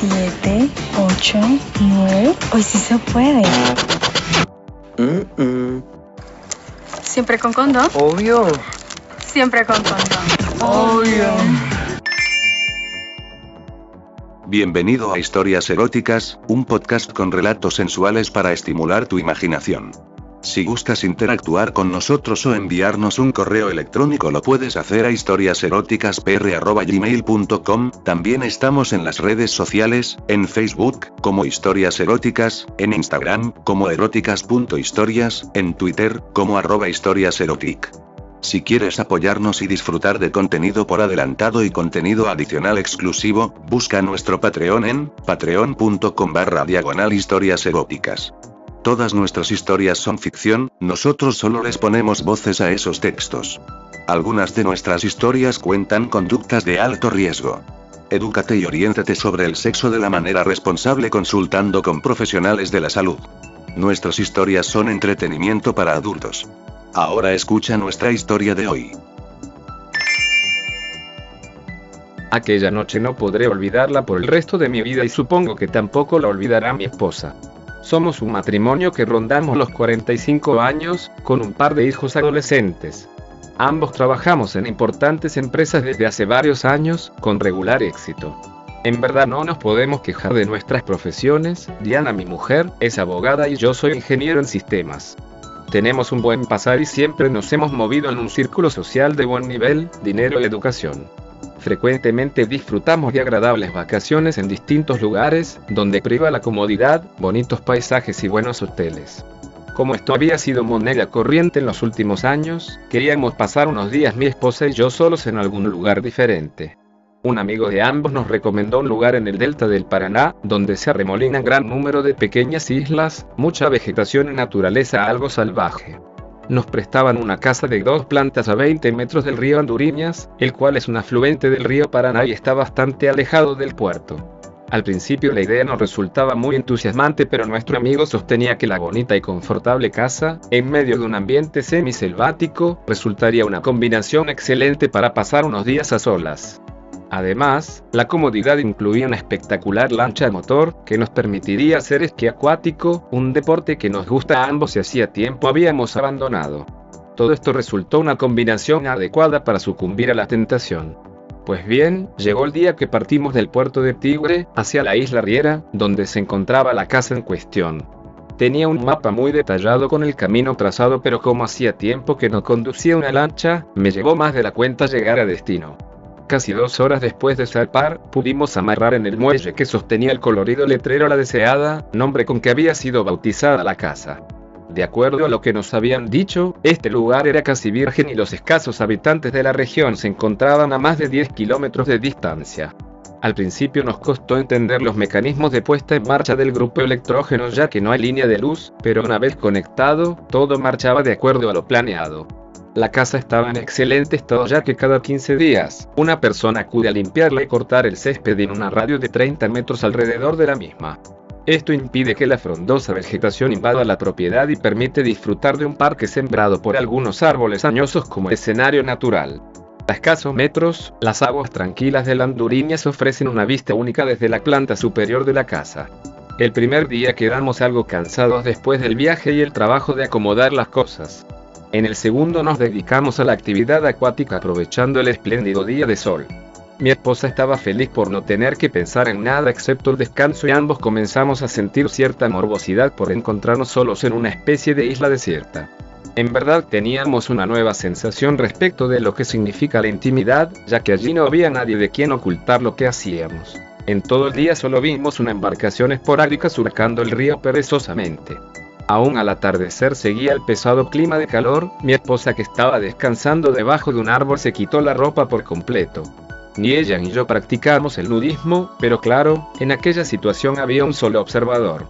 Siete, ocho, nueve. Hoy sí se puede. Mm, mm. Siempre con condón. Obvio. Siempre con condón. Obvio. Bienvenido a Historias Eróticas, un podcast con relatos sensuales para estimular tu imaginación. Si gustas interactuar con nosotros o enviarnos un correo electrónico lo puedes hacer a historiaseroticaspr.gmail.com, también estamos en las redes sociales, en Facebook, como Historias Eróticas, en Instagram, como eróticas.historias, en Twitter, como arroba historiaserotic. Si quieres apoyarnos y disfrutar de contenido por adelantado y contenido adicional exclusivo, busca nuestro Patreon en patreon.com barra diagonal. Todas nuestras historias son ficción, nosotros solo les ponemos voces a esos textos. Algunas de nuestras historias cuentan conductas de alto riesgo. Edúcate y oriéntate sobre el sexo de la manera responsable consultando con profesionales de la salud. Nuestras historias son entretenimiento para adultos. Ahora escucha nuestra historia de hoy. Aquella noche no podré olvidarla por el resto de mi vida y supongo que tampoco la olvidará mi esposa. Somos un matrimonio que rondamos los 45 años, con un par de hijos adolescentes. Ambos trabajamos en importantes empresas desde hace varios años, con regular éxito. En verdad no nos podemos quejar de nuestras profesiones, Diana mi mujer, es abogada y yo soy ingeniero en sistemas. Tenemos un buen pasar y siempre nos hemos movido en un círculo social de buen nivel, dinero y educación. Frecuentemente disfrutamos de agradables vacaciones en distintos lugares, donde priva la comodidad, bonitos paisajes y buenos hoteles. Como esto había sido moneda corriente en los últimos años, queríamos pasar unos días mi esposa y yo solos en algún lugar diferente. Un amigo de ambos nos recomendó un lugar en el delta del Paraná, donde se arremolinan gran número de pequeñas islas, mucha vegetación y naturaleza algo salvaje. Nos prestaban una casa de dos plantas a 20 metros del río Anduriñas, el cual es un afluente del río Paraná y está bastante alejado del puerto. Al principio la idea nos resultaba muy entusiasmante, pero nuestro amigo sostenía que la bonita y confortable casa, en medio de un ambiente semiselvático, resultaría una combinación excelente para pasar unos días a solas. Además, la comodidad incluía una espectacular lancha de motor que nos permitiría hacer esquí acuático, un deporte que nos gusta a ambos y hacía tiempo habíamos abandonado. Todo esto resultó una combinación adecuada para sucumbir a la tentación. Pues bien, llegó el día que partimos del puerto de Tigre hacia la isla Riera, donde se encontraba la casa en cuestión. Tenía un mapa muy detallado con el camino trazado, pero como hacía tiempo que no conducía una lancha, me llevó más de la cuenta llegar a destino. Casi dos horas después de zarpar, pudimos amarrar en el muelle que sostenía el colorido letrero La Deseada, nombre con que había sido bautizada la casa. De acuerdo a lo que nos habían dicho, este lugar era casi virgen y los escasos habitantes de la región se encontraban a más de 10 kilómetros de distancia. Al principio nos costó entender los mecanismos de puesta en marcha del grupo electrógeno ya que no hay línea de luz, pero una vez conectado, todo marchaba de acuerdo a lo planeado. La casa estaba en excelente estado ya que cada 15 días, una persona acude a limpiarla y cortar el césped en una radio de 30 metros alrededor de la misma. Esto impide que la frondosa vegetación invada la propiedad y permite disfrutar de un parque sembrado por algunos árboles añosos como escenario natural. A escasos metros, las aguas tranquilas de la ofrecen una vista única desde la planta superior de la casa. El primer día quedamos algo cansados después del viaje y el trabajo de acomodar las cosas. En el segundo nos dedicamos a la actividad acuática aprovechando el espléndido día de sol. Mi esposa estaba feliz por no tener que pensar en nada excepto el descanso y ambos comenzamos a sentir cierta morbosidad por encontrarnos solos en una especie de isla desierta. En verdad teníamos una nueva sensación respecto de lo que significa la intimidad, ya que allí no había nadie de quien ocultar lo que hacíamos. En todo el día solo vimos una embarcación esporádica surcando el río perezosamente. Aún al atardecer seguía el pesado clima de calor, mi esposa que estaba descansando debajo de un árbol se quitó la ropa por completo. Ni ella ni yo practicamos el nudismo, pero claro, en aquella situación había un solo observador.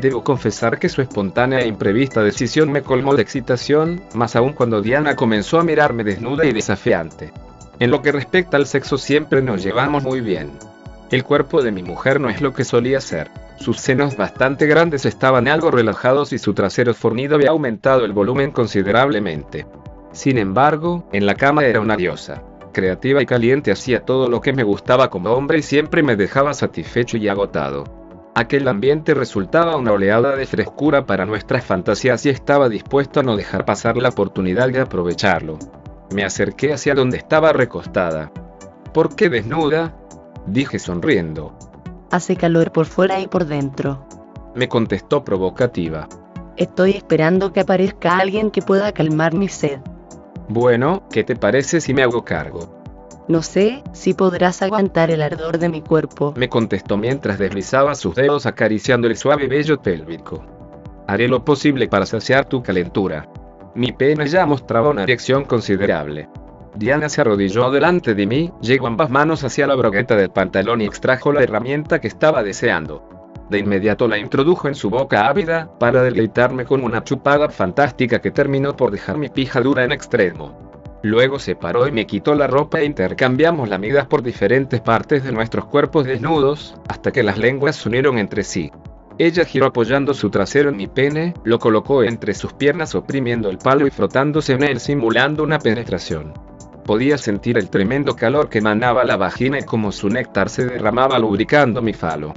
Debo confesar que su espontánea e imprevista decisión me colmó de excitación, más aún cuando Diana comenzó a mirarme desnuda y desafiante. En lo que respecta al sexo siempre nos llevamos muy bien. El cuerpo de mi mujer no es lo que solía ser. Sus senos bastante grandes estaban algo relajados y su trasero fornido había aumentado el volumen considerablemente. Sin embargo, en la cama era una diosa. Creativa y caliente hacía todo lo que me gustaba como hombre y siempre me dejaba satisfecho y agotado. Aquel ambiente resultaba una oleada de frescura para nuestras fantasías y estaba dispuesto a no dejar pasar la oportunidad de aprovecharlo. Me acerqué hacia donde estaba recostada. ¿Por qué desnuda? Dije sonriendo. Hace calor por fuera y por dentro. Me contestó provocativa. Estoy esperando que aparezca alguien que pueda calmar mi sed. Bueno, ¿qué te parece si me hago cargo? No sé si podrás aguantar el ardor de mi cuerpo. Me contestó mientras deslizaba sus dedos acariciando el suave vello pélvico. Haré lo posible para saciar tu calentura. Mi pene ya mostraba una dirección considerable. Diana se arrodilló delante de mí, llegó ambas manos hacia la brogueta del pantalón y extrajo la herramienta que estaba deseando. De inmediato la introdujo en su boca ávida, para deleitarme con una chupada fantástica que terminó por dejar mi pija dura en extremo. Luego se paró y me quitó la ropa e intercambiamos lamidas por diferentes partes de nuestros cuerpos desnudos, hasta que las lenguas se unieron entre sí. Ella giró apoyando su trasero en mi pene, lo colocó entre sus piernas oprimiendo el palo y frotándose en él simulando una penetración. Podía sentir el tremendo calor que emanaba la vagina y como su néctar se derramaba lubricando mi falo.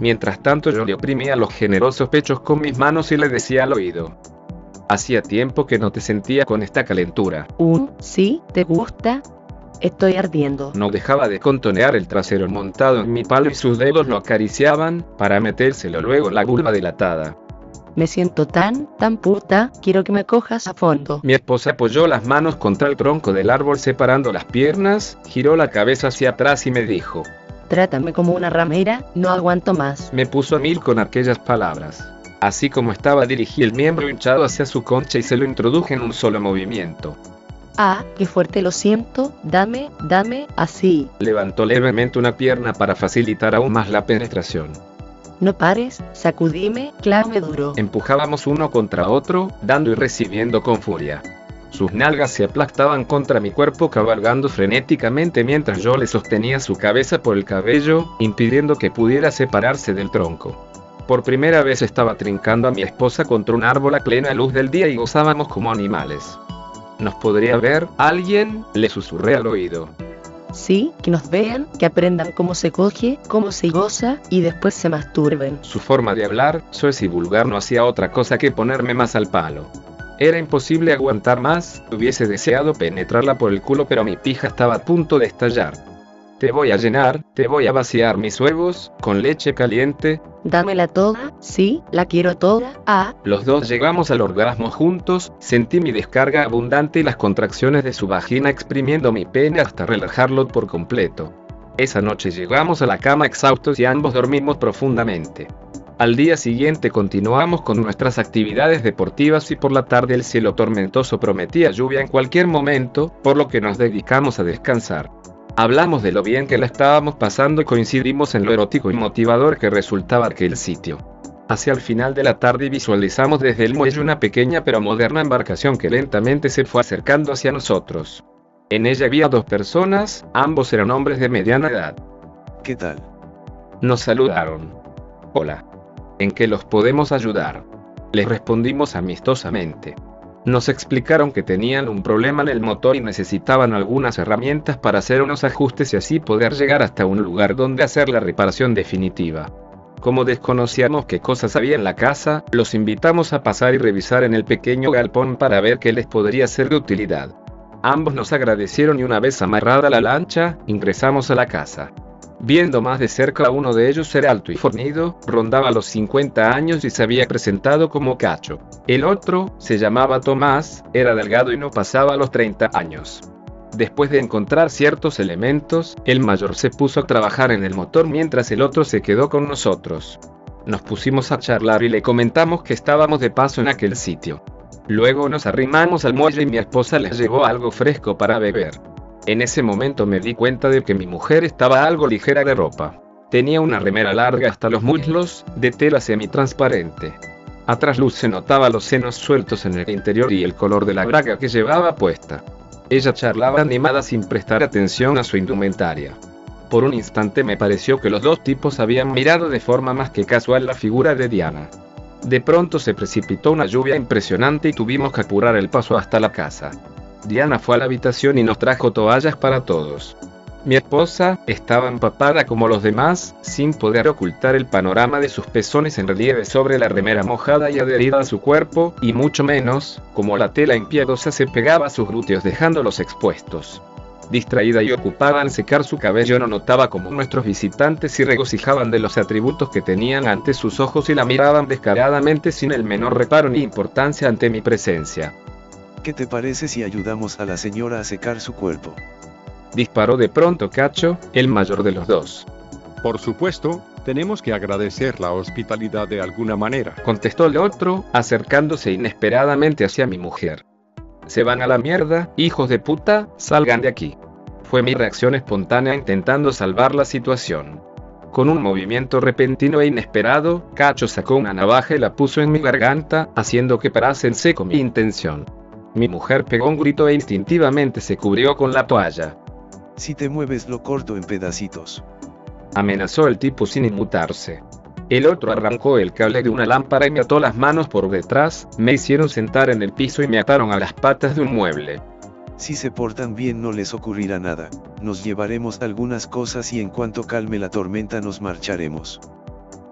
Mientras tanto yo le oprimía los generosos pechos con mis manos y le decía al oído, Hacía tiempo que no te sentía con esta calentura. ¿Un sí? ¿Te gusta? Estoy ardiendo. No dejaba de contonear el trasero montado en mi palo y sus dedos lo acariciaban, para metérselo luego en la vulva dilatada. Me siento tan, tan puta, quiero que me cojas a fondo. Mi esposa apoyó las manos contra el tronco del árbol separando las piernas, giró la cabeza hacia atrás y me dijo, Trátame como una ramera, no aguanto más. me puso a mil con aquellas palabras. Así como estaba dirigí el miembro hinchado hacia su concha y se lo introduje en un solo movimiento. Ah, qué fuerte lo siento, dame, dame, así. Levantó levemente una pierna para facilitar aún más la penetración. No pares, sacudime, clávame duro. Empujábamos uno contra otro, dando y recibiendo con furia. Sus nalgas se aplastaban contra mi cuerpo cabalgando frenéticamente mientras yo le sostenía su cabeza por el cabello, impidiendo que pudiera separarse del tronco. Por primera vez estaba trincando a mi esposa contra un árbol a plena luz del día y gozábamos como animales. ¿Nos podría ver alguien? Le susurré al oído. Sí, que nos vean, que aprendan cómo se coge, cómo se goza, y después se masturben. Su forma de hablar, soez y vulgar, no hacía otra cosa que ponerme más al palo. Era imposible aguantar más, hubiese deseado penetrarla por el culo pero mi pija estaba a punto de estallar. Te voy a llenar, te voy a vaciar mis huevos, con leche caliente. Dámela toda, sí, la quiero toda. Ah, Los dos llegamos al orgasmo juntos, sentí mi descarga abundante y las contracciones de su vagina exprimiendo mi pene hasta relajarlo por completo. Esa noche llegamos a la cama exhaustos y ambos dormimos profundamente. Al día siguiente continuamos con nuestras actividades deportivas y por la tarde el cielo tormentoso prometía lluvia en cualquier momento, por lo que nos dedicamos a descansar. Hablamos de lo bien que la estábamos pasando y coincidimos en lo erótico y motivador que resultaba aquel sitio. Hacia el final de la tarde visualizamos desde el muelle una pequeña pero moderna embarcación que lentamente se fue acercando hacia nosotros. En ella había dos personas, ambos eran hombres de mediana edad. ¿Qué tal? Nos saludaron. Hola. ¿En qué los podemos ayudar? Les respondimos amistosamente. Nos explicaron que tenían un problema en el motor y necesitaban algunas herramientas para hacer unos ajustes y así poder llegar hasta un lugar donde hacer la reparación definitiva. Como desconocíamos qué cosas había en la casa, los invitamos a pasar y revisar en el pequeño galpón para ver qué les podría ser de utilidad. Ambos nos agradecieron y una vez amarrada la lancha, ingresamos a la casa. Viendo más de cerca uno de ellos era alto y fornido, rondaba los 50 años y se había presentado como cacho. El otro, se llamaba Tomás, era delgado y no pasaba los 30 años. Después de encontrar ciertos elementos, el mayor se puso a trabajar en el motor mientras el otro se quedó con nosotros. Nos pusimos a charlar y le comentamos que estábamos de paso en aquel sitio. Luego nos arrimamos al muelle y mi esposa les llevó algo fresco para beber. En ese momento me di cuenta de que mi mujer estaba algo ligera de ropa. Tenía una remera larga hasta los muslos, de tela semitransparente. A trasluz se notaba los senos sueltos en el interior y el color de la braga que llevaba puesta. Ella charlaba animada sin prestar atención a su indumentaria. Por un instante me pareció que los dos tipos habían mirado de forma más que casual la figura de Diana. De pronto se precipitó una lluvia impresionante y tuvimos que apurar el paso hasta la casa. Diana fue a la habitación y nos trajo toallas para todos. Mi esposa estaba empapada como los demás, sin poder ocultar el panorama de sus pezones en relieve sobre la remera mojada y adherida a su cuerpo, y mucho menos, como la tela impiedosa se pegaba a sus glúteos dejándolos expuestos distraída y ocupada en secar su cabello no notaba como nuestros visitantes se regocijaban de los atributos que tenían ante sus ojos y la miraban descaradamente sin el menor reparo ni importancia ante mi presencia. ¿Qué te parece si ayudamos a la señora a secar su cuerpo? Disparó de pronto Cacho, el mayor de los dos. Por supuesto, tenemos que agradecer la hospitalidad de alguna manera. Contestó el otro, acercándose inesperadamente hacia mi mujer. Se van a la mierda, hijos de puta, salgan de aquí. Fue mi reacción espontánea intentando salvar la situación. Con un movimiento repentino e inesperado, Cacho sacó una navaja y la puso en mi garganta, haciendo que parase en seco mi intención. Mi mujer pegó un grito e instintivamente se cubrió con la toalla. Si te mueves lo corto en pedacitos. Amenazó el tipo sin inmutarse. El otro arrancó el cable de una lámpara y me ató las manos por detrás, me hicieron sentar en el piso y me ataron a las patas de un mueble. Si se portan bien no les ocurrirá nada, nos llevaremos algunas cosas y en cuanto calme la tormenta nos marcharemos.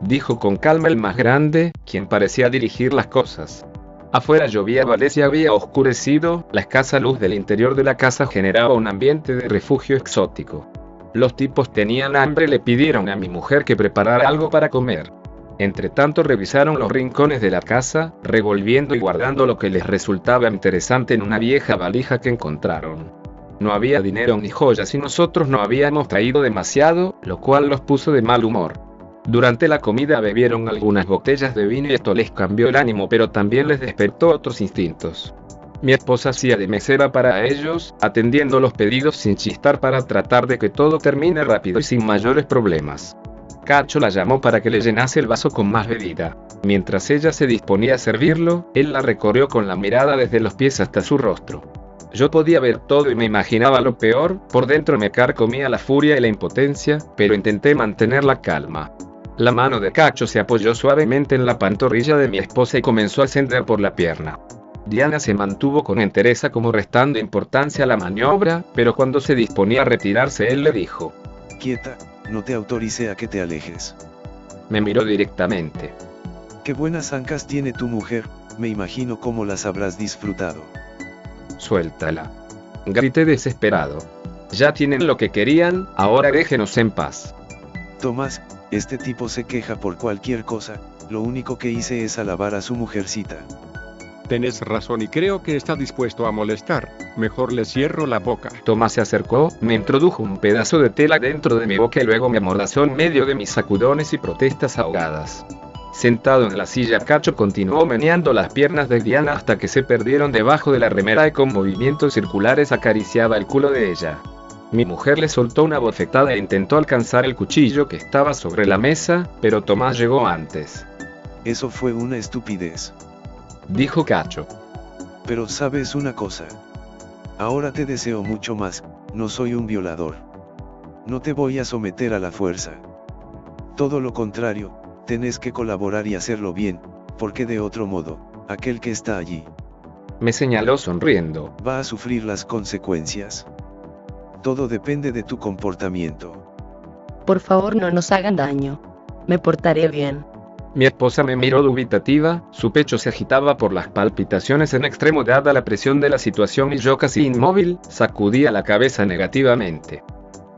Dijo con calma el más grande, quien parecía dirigir las cosas. Afuera llovía Valencia había oscurecido, la escasa luz del interior de la casa generaba un ambiente de refugio exótico. Los tipos tenían hambre y le pidieron a mi mujer que preparara algo para comer. Entre tanto revisaron los rincones de la casa, revolviendo y guardando lo que les resultaba interesante en una vieja valija que encontraron. No había dinero ni joyas y nosotros no habíamos traído demasiado, lo cual los puso de mal humor. Durante la comida bebieron algunas botellas de vino y esto les cambió el ánimo pero también les despertó otros instintos. Mi esposa hacía de mesera para ellos, atendiendo los pedidos sin chistar para tratar de que todo termine rápido y sin mayores problemas. Cacho la llamó para que le llenase el vaso con más bebida. Mientras ella se disponía a servirlo, él la recorrió con la mirada desde los pies hasta su rostro. Yo podía ver todo y me imaginaba lo peor, por dentro me carcomía la furia y la impotencia, pero intenté mantener la calma. La mano de Cacho se apoyó suavemente en la pantorrilla de mi esposa y comenzó a ascender por la pierna. Diana se mantuvo con entereza como restando importancia a la maniobra, pero cuando se disponía a retirarse él le dijo, Quieta, no te autorice a que te alejes. Me miró directamente. Qué buenas ancas tiene tu mujer, me imagino cómo las habrás disfrutado. Suéltala. Grité desesperado. Ya tienen lo que querían, ahora déjenos en paz. Tomás, este tipo se queja por cualquier cosa, lo único que hice es alabar a su mujercita. Tenés razón y creo que está dispuesto a molestar. Mejor le cierro la boca. Tomás se acercó, me introdujo un pedazo de tela dentro de mi boca y luego me amordazó en medio de mis sacudones y protestas ahogadas. Sentado en la silla, Cacho continuó meneando las piernas de Diana hasta que se perdieron debajo de la remera y con movimientos circulares acariciaba el culo de ella. Mi mujer le soltó una bofetada e intentó alcanzar el cuchillo que estaba sobre la mesa, pero Tomás llegó antes. Eso fue una estupidez dijo Cacho. Pero sabes una cosa. Ahora te deseo mucho más, no soy un violador. No te voy a someter a la fuerza. Todo lo contrario, tenés que colaborar y hacerlo bien, porque de otro modo, aquel que está allí. Me señaló sonriendo. Va a sufrir las consecuencias. Todo depende de tu comportamiento. Por favor no nos hagan daño. Me portaré bien. Mi esposa me miró dubitativa, su pecho se agitaba por las palpitaciones en extremo dada la presión de la situación y yo casi inmóvil, sacudía la cabeza negativamente.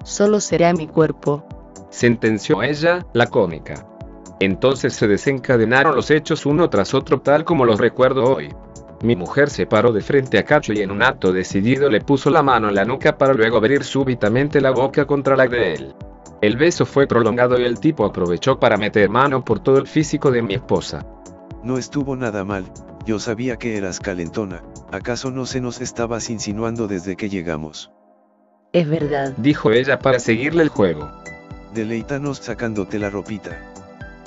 Solo será mi cuerpo. Sentenció ella, la cómica. Entonces se desencadenaron los hechos uno tras otro tal como los recuerdo hoy. Mi mujer se paró de frente a Cacho y en un acto decidido le puso la mano en la nuca para luego abrir súbitamente la boca contra la de él. El beso fue prolongado y el tipo aprovechó para meter mano por todo el físico de mi esposa. No estuvo nada mal, yo sabía que eras calentona, ¿acaso no se nos estabas insinuando desde que llegamos? Es verdad, dijo ella para seguirle el juego. Deleítanos sacándote la ropita.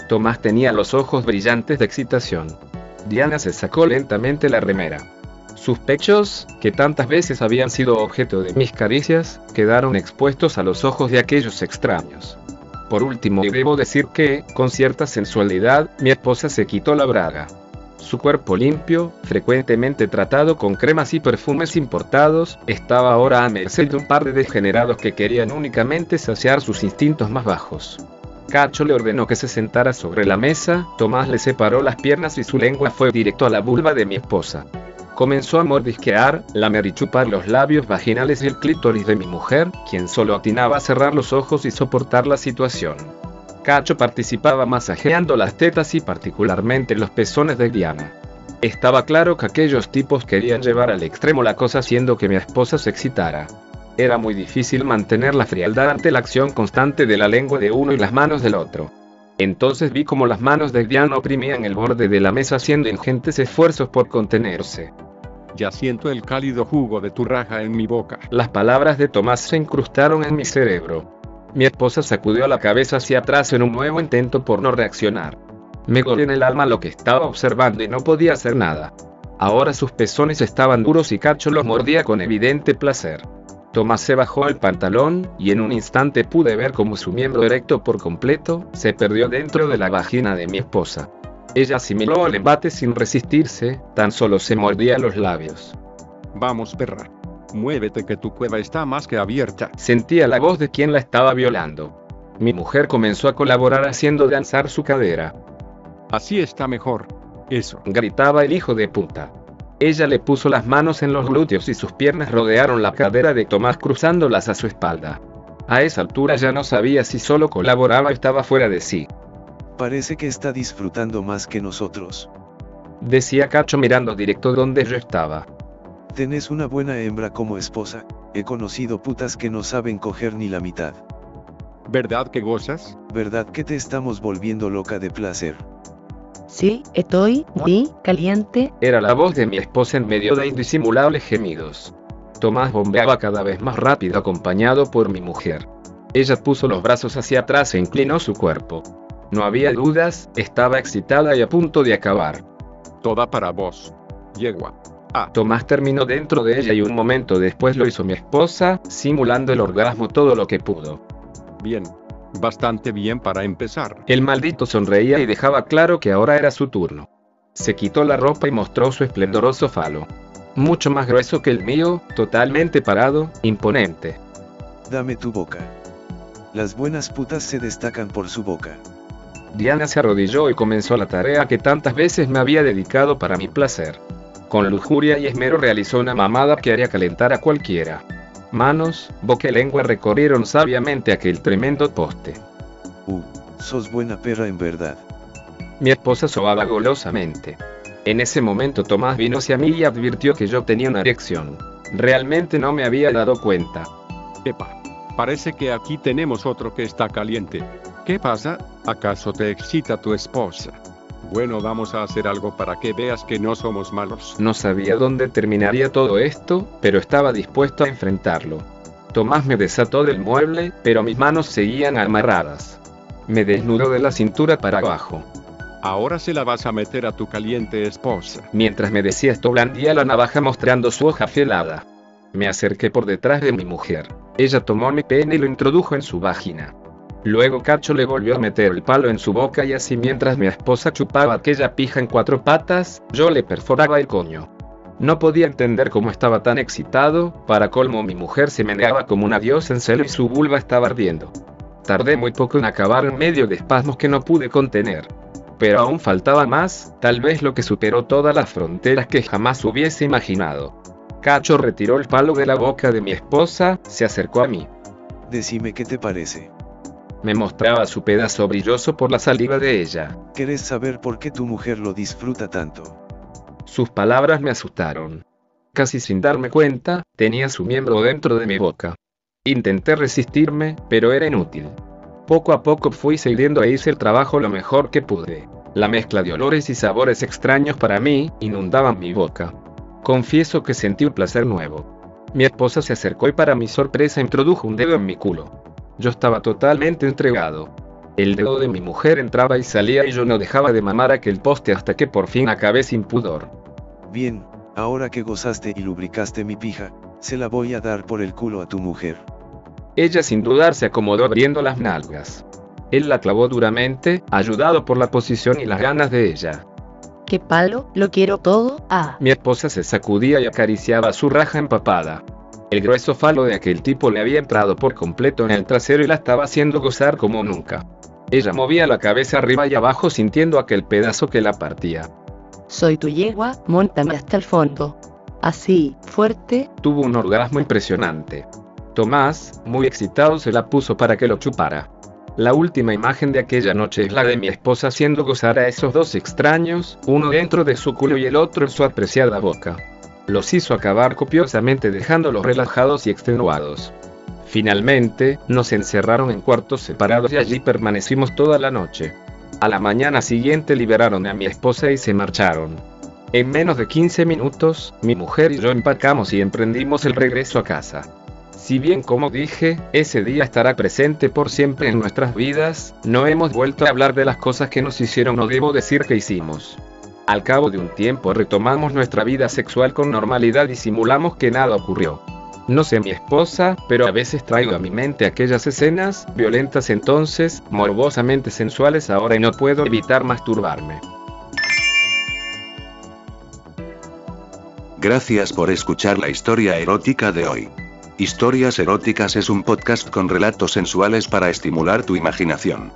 Tomás tenía los ojos brillantes de excitación. Diana se sacó lentamente la remera. Sus pechos, que tantas veces habían sido objeto de mis caricias, quedaron expuestos a los ojos de aquellos extraños. Por último, debo decir que, con cierta sensualidad, mi esposa se quitó la braga. Su cuerpo limpio, frecuentemente tratado con cremas y perfumes importados, estaba ahora a merced de un par de degenerados que querían únicamente saciar sus instintos más bajos. Cacho le ordenó que se sentara sobre la mesa, Tomás le separó las piernas y su lengua fue directo a la vulva de mi esposa. Comenzó a mordisquear, lamer y chupar los labios vaginales y el clítoris de mi mujer, quien solo atinaba a cerrar los ojos y soportar la situación. Cacho participaba masajeando las tetas y particularmente los pezones de Diana. Estaba claro que aquellos tipos querían llevar al extremo la cosa haciendo que mi esposa se excitara. Era muy difícil mantener la frialdad ante la acción constante de la lengua de uno y las manos del otro. Entonces vi como las manos de Diana oprimían el borde de la mesa haciendo ingentes esfuerzos por contenerse. Ya siento el cálido jugo de tu raja en mi boca. Las palabras de Tomás se incrustaron en mi cerebro. Mi esposa sacudió la cabeza hacia atrás en un nuevo intento por no reaccionar. Me golpeó en el alma lo que estaba observando y no podía hacer nada. Ahora sus pezones estaban duros y Cacho los mordía con evidente placer. Tomás se bajó el pantalón, y en un instante pude ver cómo su miembro erecto por completo, se perdió dentro de la vagina de mi esposa. Ella asimiló el embate sin resistirse, tan solo se mordía los labios. Vamos, perra. Muévete que tu cueva está más que abierta. Sentía la voz de quien la estaba violando. Mi mujer comenzó a colaborar haciendo danzar su cadera. Así está mejor. Eso. Gritaba el hijo de puta. Ella le puso las manos en los glúteos y sus piernas rodearon la cadera de Tomás cruzándolas a su espalda. A esa altura ya no sabía si solo colaboraba o estaba fuera de sí. Parece que está disfrutando más que nosotros. Decía Cacho mirando directo donde yo estaba. Tenés una buena hembra como esposa, he conocido putas que no saben coger ni la mitad. ¿Verdad que gozas? ¿Verdad que te estamos volviendo loca de placer? Sí, estoy muy caliente. Era la voz de mi esposa en medio de indisimulables gemidos. Tomás bombeaba cada vez más rápido acompañado por mi mujer. Ella puso los brazos hacia atrás e inclinó su cuerpo. No había dudas, estaba excitada y a punto de acabar. Toda para vos. Yegua. Tomás terminó dentro de ella y un momento después lo hizo mi esposa, simulando el orgasmo todo lo que pudo. Bien. Bastante bien para empezar. El maldito sonreía y dejaba claro que ahora era su turno. Se quitó la ropa y mostró su esplendoroso falo. Mucho más grueso que el mío, totalmente parado, imponente. Dame tu boca. Las buenas putas se destacan por su boca. Diana se arrodilló y comenzó la tarea que tantas veces me había dedicado para mi placer. Con lujuria y esmero realizó una mamada que haría calentar a cualquiera. Manos, boca y lengua recorrieron sabiamente aquel tremendo poste. Uh, sos buena perra en verdad. Mi esposa sobaba golosamente. En ese momento Tomás vino hacia mí y advirtió que yo tenía una erección. Realmente no me había dado cuenta. Epa. Parece que aquí tenemos otro que está caliente. ¿Qué pasa? ¿Acaso te excita tu esposa? Bueno, vamos a hacer algo para que veas que no somos malos. No sabía dónde terminaría todo esto, pero estaba dispuesto a enfrentarlo. Tomás me desató del mueble, pero mis manos seguían amarradas. Me desnudó de la cintura para abajo. Ahora se la vas a meter a tu caliente esposa. Mientras me decía esto, blandía la navaja mostrando su hoja afilada. Me acerqué por detrás de mi mujer. Ella tomó mi pene y lo introdujo en su vagina. Luego Cacho le volvió a meter el palo en su boca y así mientras mi esposa chupaba aquella pija en cuatro patas, yo le perforaba el coño. No podía entender cómo estaba tan excitado, para colmo mi mujer se meneaba como una diosa en celo y su vulva estaba ardiendo. Tardé muy poco en acabar en medio de espasmos que no pude contener. Pero aún faltaba más, tal vez lo que superó todas las fronteras que jamás hubiese imaginado. Cacho retiró el palo de la boca de mi esposa, se acercó a mí. Decime qué te parece. Me mostraba su pedazo brilloso por la saliva de ella. ¿Querés saber por qué tu mujer lo disfruta tanto? Sus palabras me asustaron. Casi sin darme cuenta, tenía su miembro dentro de mi boca. Intenté resistirme, pero era inútil. Poco a poco fui cediendo e hice el trabajo lo mejor que pude. La mezcla de olores y sabores extraños para mí inundaban mi boca. Confieso que sentí un placer nuevo. Mi esposa se acercó y para mi sorpresa introdujo un dedo en mi culo. Yo estaba totalmente entregado. El dedo de mi mujer entraba y salía y yo no dejaba de mamar aquel poste hasta que por fin acabé sin pudor. Bien, Ahora que gozaste y lubricaste mi pija, se la voy a dar por el culo a tu mujer. Ella sin dudar se acomodó abriendo las nalgas. Él la clavó duramente, ayudado por la posición y las ganas de ella. ¿Qué palo? Lo quiero todo. Ah. Mi esposa se sacudía y acariciaba su raja empapada. El grueso falo de aquel tipo le había entrado por completo en el trasero y la estaba haciendo gozar como nunca. Ella movía la cabeza arriba y abajo sintiendo aquel pedazo que la partía. Soy tu yegua, montame hasta el fondo. Así, fuerte. Tuvo un orgasmo impresionante. Tomás, muy excitado, se la puso para que lo chupara. La última imagen de aquella noche es la de mi esposa haciendo gozar a esos dos extraños, uno dentro de su culo y el otro en su apreciada boca. Los hizo acabar copiosamente dejándolos relajados y extenuados. Finalmente, nos encerraron en cuartos separados y allí permanecimos toda la noche. A la mañana siguiente liberaron a mi esposa y se marcharon. En menos de 15 minutos, mi mujer y yo empacamos y emprendimos el regreso a casa. Si bien como dije, ese día estará presente por siempre en nuestras vidas, no hemos vuelto a hablar de las cosas que nos hicieron o debo decir que hicimos. Al cabo de un tiempo retomamos nuestra vida sexual con normalidad y simulamos que nada ocurrió. No sé mi esposa, pero a veces traigo a mi mente aquellas escenas, violentas entonces, morbosamente sensuales ahora y no puedo evitar masturbarme. Gracias por escuchar la historia erótica de hoy. Historias Eróticas es un podcast con relatos sensuales para estimular tu imaginación.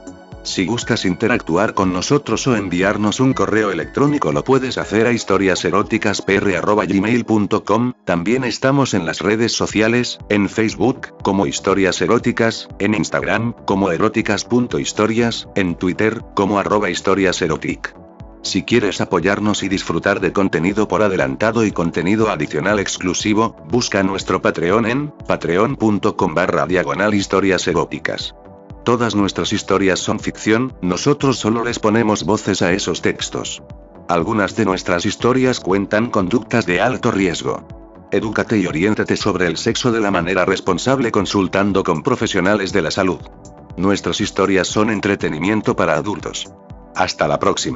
Si buscas interactuar con nosotros o enviarnos un correo electrónico lo puedes hacer a historiaseroticaspr.gmail.com, también estamos en las redes sociales, en Facebook, como Historias Eróticas, en Instagram, como eróticas.historias, en Twitter, como arroba historiaserotic. Si quieres apoyarnos y disfrutar de contenido por adelantado y contenido adicional exclusivo, busca nuestro Patreon en patreon.com barra diagonal historias eróticas. Todas nuestras historias son ficción, nosotros solo les ponemos voces a esos textos. Algunas de nuestras historias cuentan conductas de alto riesgo. Edúcate y oriéntate sobre el sexo de la manera responsable consultando con profesionales de la salud. Nuestras historias son entretenimiento para adultos. Hasta la próxima.